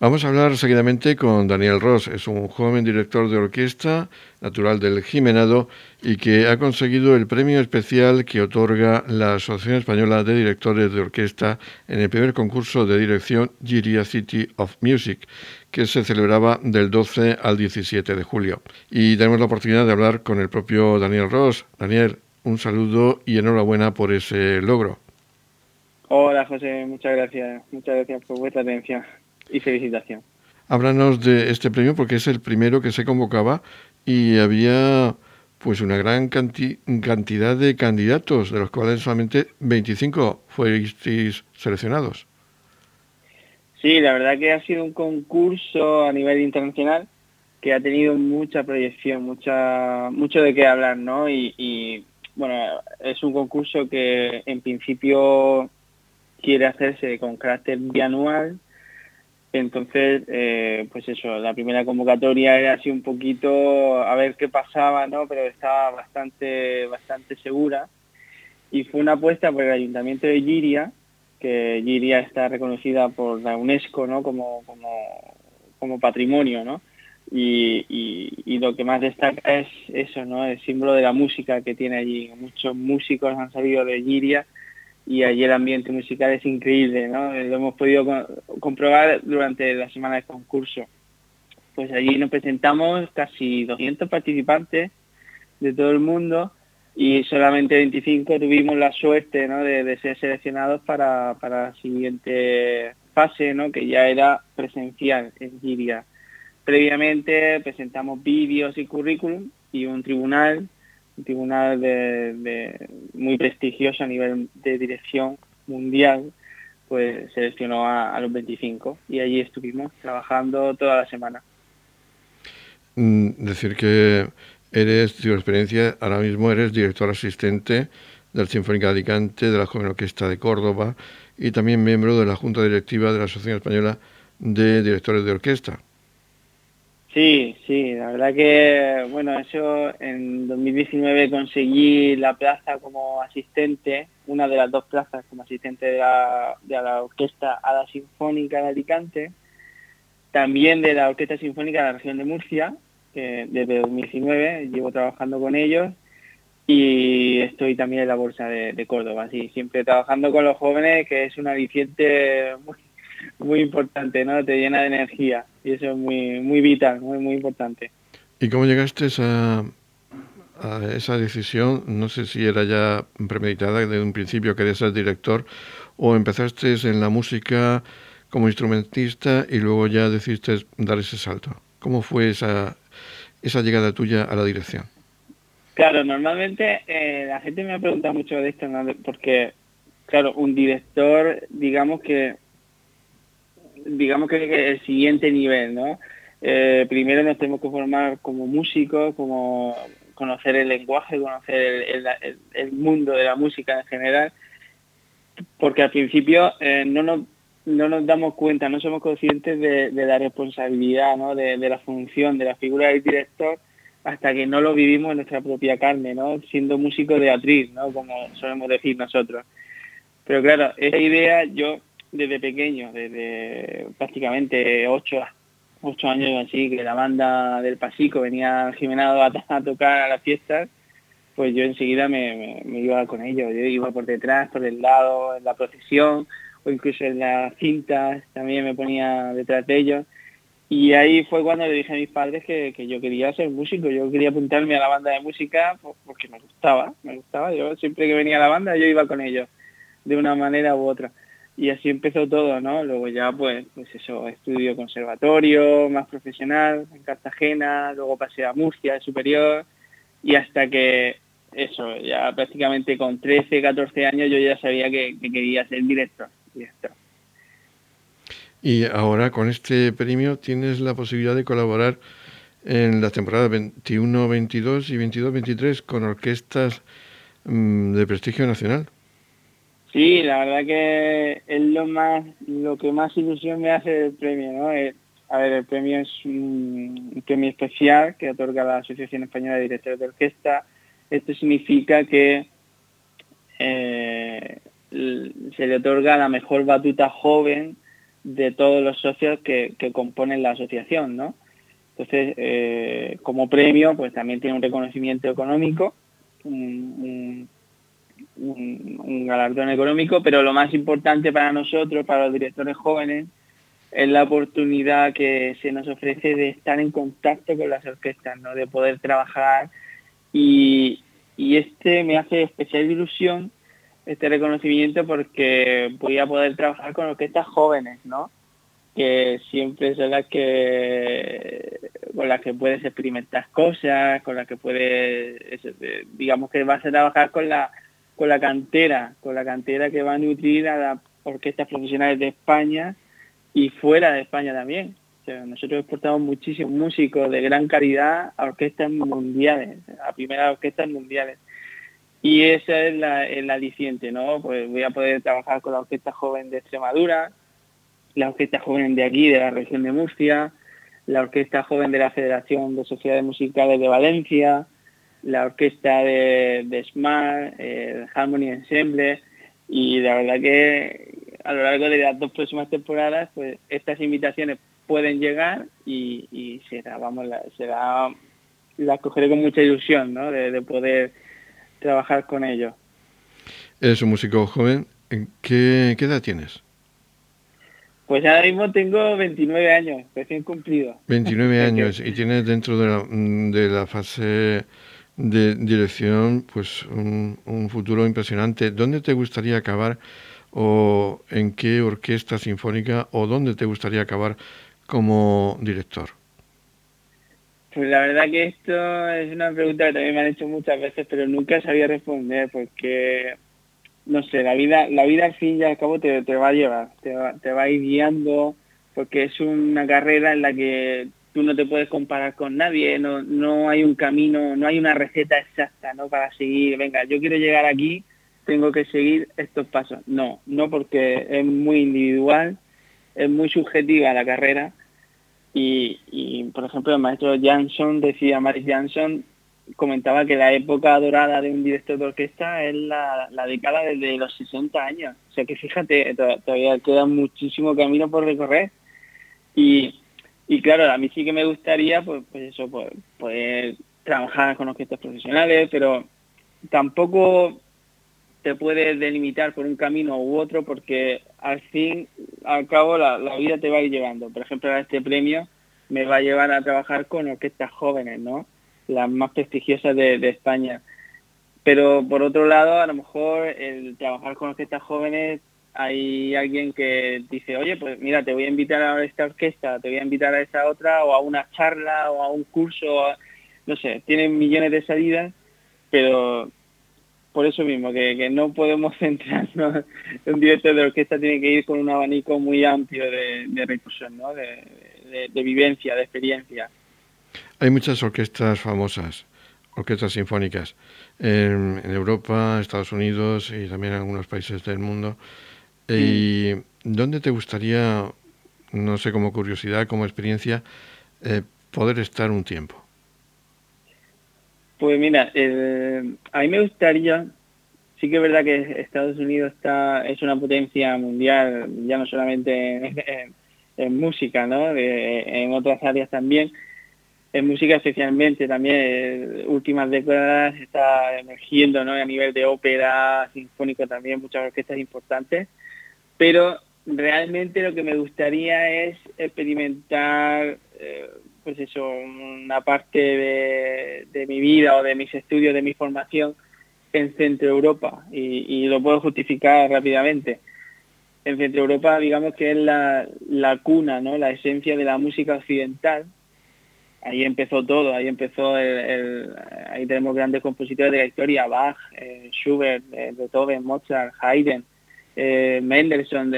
Vamos a hablar seguidamente con Daniel Ross. Es un joven director de orquesta, natural del Jimenado, y que ha conseguido el premio especial que otorga la Asociación Española de Directores de Orquesta en el primer concurso de dirección Giria City of Music, que se celebraba del 12 al 17 de julio. Y tenemos la oportunidad de hablar con el propio Daniel Ross. Daniel, un saludo y enhorabuena por ese logro. Hola José, muchas gracias. Muchas gracias por vuestra atención y felicitación. Háblanos de este premio porque es el primero que se convocaba y había pues una gran cantidad de candidatos, de los cuales solamente 25 fuisteis seleccionados. Sí, la verdad que ha sido un concurso a nivel internacional que ha tenido mucha proyección, mucha, mucho de qué hablar, ¿no? Y, y bueno, es un concurso que en principio quiere hacerse con carácter bianual entonces, eh, pues eso, la primera convocatoria era así un poquito a ver qué pasaba, ¿no? Pero estaba bastante, bastante segura. Y fue una apuesta por el Ayuntamiento de Giria, que Giria está reconocida por la UNESCO, ¿no? Como, como, como patrimonio, ¿no? Y, y, lo que más destaca es eso, ¿no? El símbolo de la música que tiene allí. Muchos músicos han salido de Giria y allí el ambiente musical es increíble, ¿no? Lo hemos podido comprobar durante la semana de concurso. Pues allí nos presentamos casi 200 participantes de todo el mundo y solamente 25 tuvimos la suerte ¿no? de, ser seleccionados para, para la siguiente fase, ¿no? que ya era presencial en Giria. Previamente presentamos vídeos y currículum y un tribunal un tribunal de, muy prestigioso a nivel de dirección mundial, pues seleccionó a, los 25 y allí estuvimos trabajando toda la semana. Mm, decir que eres, tu experiencia, ahora mismo eres director asistente del Sinfónica de Alicante, de la Joven Orquesta de Córdoba y también miembro de la Junta Directiva de la Asociación Española de Directores de Orquesta. Sí, sí, la verdad que, bueno, eso en 2019 conseguí la plaza como asistente, una de las dos plazas como asistente de la, de la Orquesta la Sinfónica de Alicante, también de la Orquesta Sinfónica de la región de Murcia, que desde 2019 llevo trabajando con ellos y estoy también en la Bolsa de, Córdoba, sí, siempre trabajando con los jóvenes, que es un aliciente muy, muy importante, ¿no? Te llena de energía y eso es muy, muy vital, muy, muy importante. ¿Y cómo llegaste a, a esa decisión? No sé si era ya premeditada desde un principio querías ser director o empezaste en la música como instrumentista y luego ya decidiste dar ese salto. ¿Cómo fue esa, esa llegada tuya a la dirección? Claro, normalmente eh, la gente me ha preguntado mucho de esto, porque, claro, un director, digamos que digamos que el siguiente nivel, ¿no? Eh, primero nos tenemos que formar como músicos, como conocer el lenguaje, conocer el, mundo de la música en general, porque al principio eh, no, nos, no nos damos cuenta, no somos conscientes de, la responsabilidad, ¿no? de, la función, de la figura del director, hasta que no lo vivimos en nuestra propia carne, ¿no? siendo músico de atriz, ¿no? como solemos decir nosotros. Pero claro, esa idea yo desde pequeño, desde prácticamente ocho, ocho años así, que la banda del Pasico venía al Jimenado a, tocar a las fiestas, pues yo enseguida me, iba con ellos, yo iba por detrás, por el lado, en la procesión, o incluso en las cintas, también me ponía detrás de ellos. Y ahí fue cuando le dije a mis padres que, que, yo quería ser músico, yo quería apuntarme a la banda de música porque me gustaba, me gustaba. Yo siempre que venía a la banda yo iba con ellos, de una manera u otra y así empezó todo, ¿no? Luego ya pues, pues eso, estudio conservatorio, más profesional en Cartagena, luego pasé a Murcia, superior, y hasta que eso, ya prácticamente con 13, 14 años yo ya sabía que, quería ser director, director. Y ahora con este premio tienes la posibilidad de colaborar en la temporada 21-22 y 22-23 con orquestas mm, de prestigio nacional. Sí, la verdad que es lo más, lo que más ilusión me hace el premio, ¿no? Eh, a ver, el premio es un, premio especial que otorga la Asociación Española de Directores de Orquesta. Esto significa que eh, se le otorga la mejor batuta joven de todos los socios que, componen la asociación, ¿no? Entonces, eh, como premio, pues también tiene un reconocimiento económico, galardón económico, pero lo más importante para nosotros, para los directores jóvenes, es la oportunidad que se nos ofrece de estar en contacto con las orquestas, ¿no? de poder trabajar y, y este me hace especial ilusión este reconocimiento porque voy a poder trabajar con orquestas jóvenes, ¿no? que siempre son las que con las que puedes experimentar cosas, con las que puedes, digamos que vas a trabajar con la con la cantera, con la cantera que va a nutrir a las orquestas profesionales de España y fuera de España también. nosotros exportamos muchísimos músicos de gran calidad a orquestas mundiales, a primeras orquestas mundiales. Y esa es la, el aliciente, ¿no? Pues voy a poder trabajar con la Orquesta Joven de Extremadura, la Orquesta Joven de aquí, de la región de Murcia, la Orquesta Joven de la Federación de Sociedades Musicales de Valencia, la Orquesta de, Smart, el Harmony Ensemble, y la verdad que a lo largo de las dos próximas temporadas, pues estas invitaciones pueden llegar y, será, vamos, la, será, las cogeré con mucha ilusión, ¿no? De, poder trabajar con ellos. Eres un músico joven. ¿Qué, qué edad tienes? Pues ahora mismo tengo 29 años, recién cumplido. 29 años y tienes dentro de la, mm, de la fase de dirección pues un, un, futuro impresionante. ¿Dónde te gustaría acabar o en qué orquesta sinfónica o dónde te gustaría acabar como director? Pues la verdad que esto es una pregunta que también me han hecho muchas veces, pero nunca sabía responder porque no sé, la vida, la vida al fin y al cabo te, va a llevar, te va, te va a ir guiando, porque es una carrera en la que no te puedes comparar con nadie, no, no hay un camino, no hay una receta exacta, ¿no? Para seguir, venga, yo quiero llegar aquí, tengo que seguir estos pasos. No, no porque es muy individual, es muy subjetiva la carrera. Y, por ejemplo, el maestro Jansson decía, Mary Jansson, comentaba que la época dorada de un director de orquesta es la, década desde los 60 años. O sea que fíjate, todavía queda muchísimo camino por recorrer. Y, y claro, a mí sí que me gustaría, pues, pues eso, pues, poder trabajar con orquestas profesionales, pero tampoco te puedes delimitar por un camino u otro porque al fin, al cabo, la, la vida te va a ir llevando. Por ejemplo, este premio me va a llevar a trabajar con orquestas jóvenes, ¿no? las más prestigiosas de, España. Pero por otro lado, a lo mejor el trabajar con orquestas jóvenes, hay alguien que dice, oye, pues mira, te voy a invitar a esta orquesta, te voy a invitar a esa otra, o a una charla, o a un curso, no sé, tienen millones de salidas, pero por eso mismo, que, no podemos centrarnos, un director de orquesta tiene que ir con un abanico muy amplio de, recursos, ¿no? de vivencia, de experiencia. Hay muchas orquestas famosas, orquestas sinfónicas, en, Europa, Estados Unidos y también en algunos países del mundo. ¿Y dónde te gustaría, no sé, como curiosidad, como experiencia, eh, poder estar un tiempo? Pues mira, a mí me gustaría, sí que es verdad que Estados Unidos está es una potencia mundial, ya no solamente en, música, ¿no? en otras áreas también, en música especialmente también eh, últimas décadas está emergiendo ¿no? a nivel de ópera sinfónico también muchas orquestas importantes pero realmente lo que me gustaría es experimentar eh, pues eso una parte de, mi vida o de mis estudios de mi formación en Centro Europa. Y, lo puedo justificar rápidamente. En Centro Europa digamos que es la, la cuna no la esencia de la música occidental. Ahí empezó todo, ahí empezó el, ahí tenemos grandes compositores de la historia, Bach, eh, Schubert, eh, Beethoven, Mozart, Haydn, eh, Mendelssohn,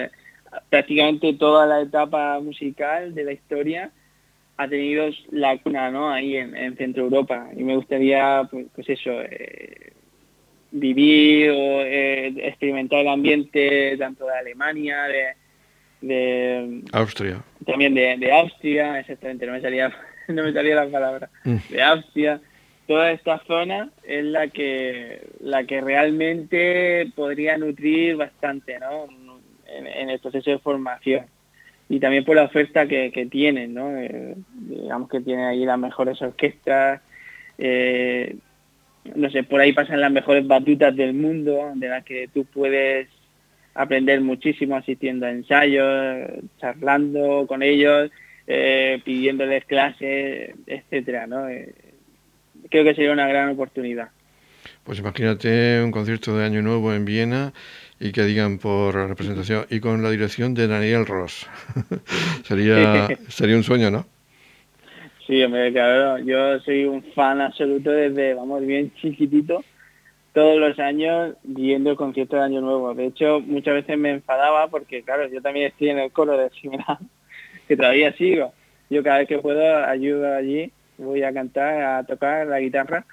prácticamente toda la etapa musical de la historia ha tenido la cuna ¿no? ahí en, Centro Europa y me gustaría pues, pues eso vivir o experimentar el ambiente tanto de Alemania de, Austria también de, de Austria exactamente no me salía no me salía la palabra, mm. de Austria, toda esta zona es la que la que realmente podría nutrir bastante ¿no? en, el proceso de formación. y también por la oferta que, que tienen, ¿no? Eh, digamos que tienen ahí las mejores orquestas, eh, no sé, por ahí pasan las mejores batutas del mundo, de las que tú puedes aprender muchísimo asistiendo a ensayos, charlando con ellos, eh, pidiéndoles clases, etcétera, ¿no? Creo que sería una gran oportunidad. Pues imagínate un concierto de Año Nuevo en Viena y que digan por representación y con la dirección de Daniel Ross. sería sería un sueño, ¿no? Sí, hombre, claro, yo soy un fan absoluto desde, vamos, bien chiquitito, todos los años viendo el concierto de Año Nuevo. De hecho, muchas veces me enfadaba porque, claro, yo también estoy en el coro de Ximena, que todavía sigo. Yo cada vez que puedo ayudo allí, voy a cantar, a tocar la guitarra.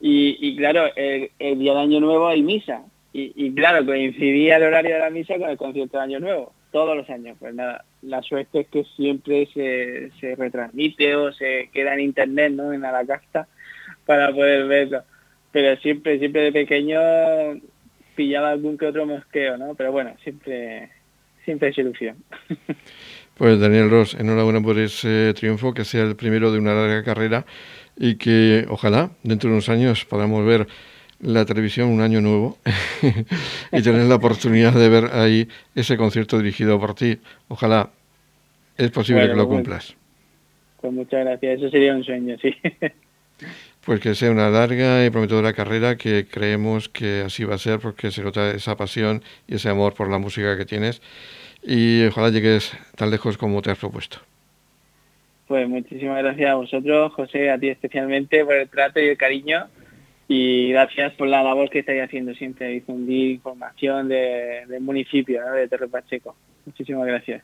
Y, claro, el, día de Año Nuevo hay misa. Y, claro, coincidía el horario de la misa con el concierto de Año Nuevo todos los años. Pues nada, la suerte es que siempre se, se retransmite o se queda en internet, ¿no? En la casta para poder verlo. Pero siempre, siempre de pequeño pillaba algún que otro mosqueo, ¿no? Pero bueno, siempre, siempre es ilusión. Pues Daniel Ross, enhorabuena por ese triunfo, que sea el primero de una larga carrera y que ojalá dentro de unos años podamos ver la televisión un año nuevo y tener la oportunidad de ver ahí ese concierto dirigido por ti. Ojalá es posible que lo pues, cumplas. Pues muchas gracias, eso sería un sueño, sí. Pues que sea una larga y prometedora carrera, que creemos que así va a ser, porque se nota esa pasión y ese amor por la música que tienes. Y ojalá llegues tan lejos como te has propuesto. Pues muchísimas gracias a vosotros, José, a ti especialmente por el trato y el cariño y gracias por la labor que estáis haciendo siempre, difundir información del municipio de Torre Pacheco. Muchísimas gracias.